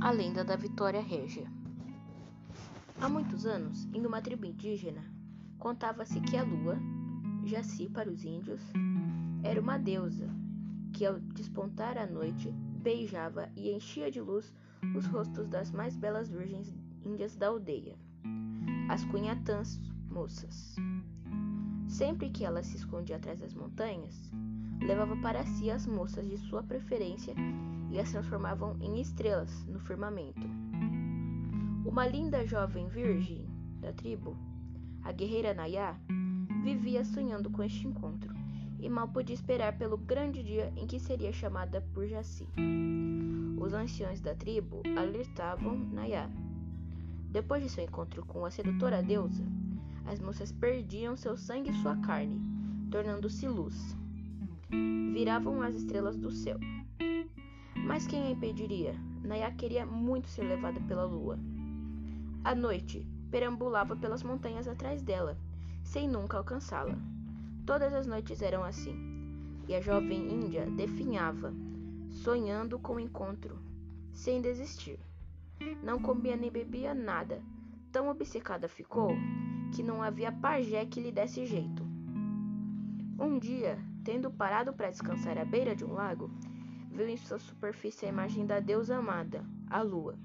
A lenda da Vitória Régia. Há muitos anos, em uma tribo indígena, contava-se que a lua, Jaci para os índios, era uma deusa que, ao despontar a noite, beijava e enchia de luz os rostos das mais belas virgens índias da aldeia, as cunhatãs moças. Sempre que ela se escondia atrás das montanhas, levava para si as moças de sua preferência e as transformavam em estrelas no firmamento. Uma linda jovem virgem da tribo, a guerreira Nayá, vivia sonhando com este encontro e mal podia esperar pelo grande dia em que seria chamada por Jaci. Os anciões da tribo alertavam Nayá. Depois de seu encontro com a sedutora deusa, as moças perdiam seu sangue e sua carne, tornando-se luz. Viravam as estrelas do céu. Mas quem a impediria? Nayá queria muito ser levada pela lua. À noite, perambulava pelas montanhas atrás dela, sem nunca alcançá-la. Todas as noites eram assim, e a jovem índia definhava, sonhando com o encontro, sem desistir. Não comia nem bebia nada, tão obcecada ficou que não havia pajé que lhe desse jeito. Um dia, tendo parado para descansar à beira de um lago, viu em sua superfície a imagem da deusa amada, a lua,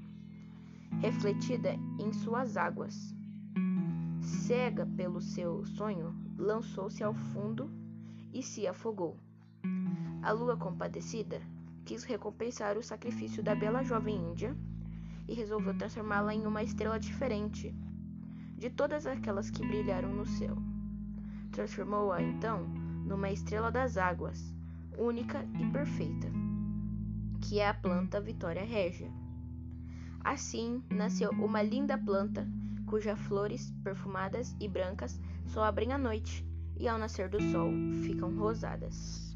refletida em suas águas. Cega pelo seu sonho, lançou-se ao fundo e se afogou. A lua, compadecida, quis recompensar o sacrifício da bela jovem índia e resolveu transformá-la em uma estrela diferente de todas aquelas que brilharam no céu. Transformou-a então numa estrela das águas, única e perfeita que é a planta Vitória Régia. Assim nasceu uma linda planta cujas flores, perfumadas e brancas, só abrem à noite e ao nascer do sol ficam rosadas.